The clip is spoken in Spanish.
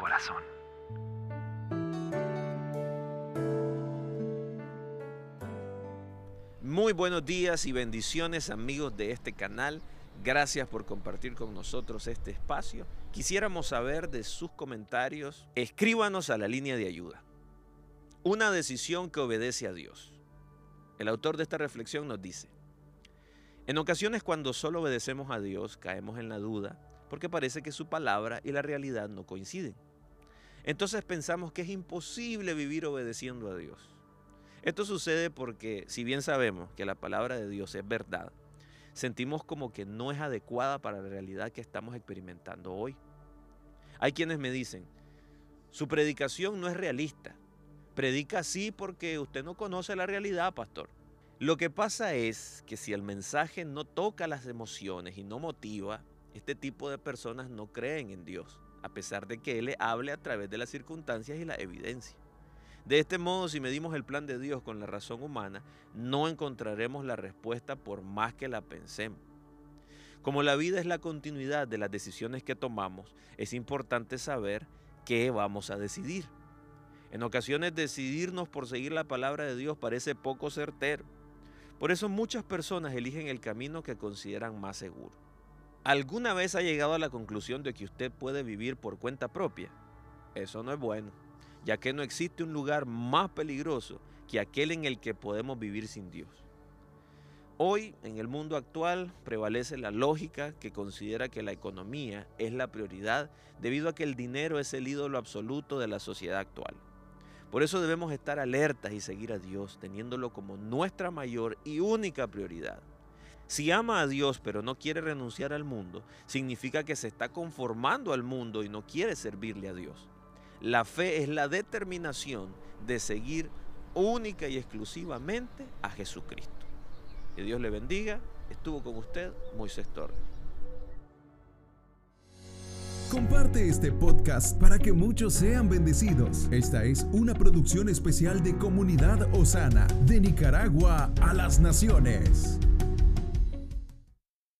corazón. Muy buenos días y bendiciones amigos de este canal. Gracias por compartir con nosotros este espacio. Quisiéramos saber de sus comentarios. Escríbanos a la línea de ayuda. Una decisión que obedece a Dios. El autor de esta reflexión nos dice, en ocasiones cuando solo obedecemos a Dios caemos en la duda porque parece que su palabra y la realidad no coinciden. Entonces pensamos que es imposible vivir obedeciendo a Dios. Esto sucede porque, si bien sabemos que la palabra de Dios es verdad, sentimos como que no es adecuada para la realidad que estamos experimentando hoy. Hay quienes me dicen, su predicación no es realista. Predica así porque usted no conoce la realidad, pastor. Lo que pasa es que si el mensaje no toca las emociones y no motiva, este tipo de personas no creen en Dios, a pesar de que Él le hable a través de las circunstancias y la evidencia. De este modo, si medimos el plan de Dios con la razón humana, no encontraremos la respuesta por más que la pensemos. Como la vida es la continuidad de las decisiones que tomamos, es importante saber qué vamos a decidir. En ocasiones decidirnos por seguir la palabra de Dios parece poco certero. Por eso muchas personas eligen el camino que consideran más seguro. ¿Alguna vez ha llegado a la conclusión de que usted puede vivir por cuenta propia? Eso no es bueno, ya que no existe un lugar más peligroso que aquel en el que podemos vivir sin Dios. Hoy, en el mundo actual, prevalece la lógica que considera que la economía es la prioridad debido a que el dinero es el ídolo absoluto de la sociedad actual. Por eso debemos estar alertas y seguir a Dios, teniéndolo como nuestra mayor y única prioridad. Si ama a Dios pero no quiere renunciar al mundo, significa que se está conformando al mundo y no quiere servirle a Dios. La fe es la determinación de seguir única y exclusivamente a Jesucristo. Que Dios le bendiga. Estuvo con usted Moisés Torres. Comparte este podcast para que muchos sean bendecidos. Esta es una producción especial de Comunidad Osana, de Nicaragua a las Naciones.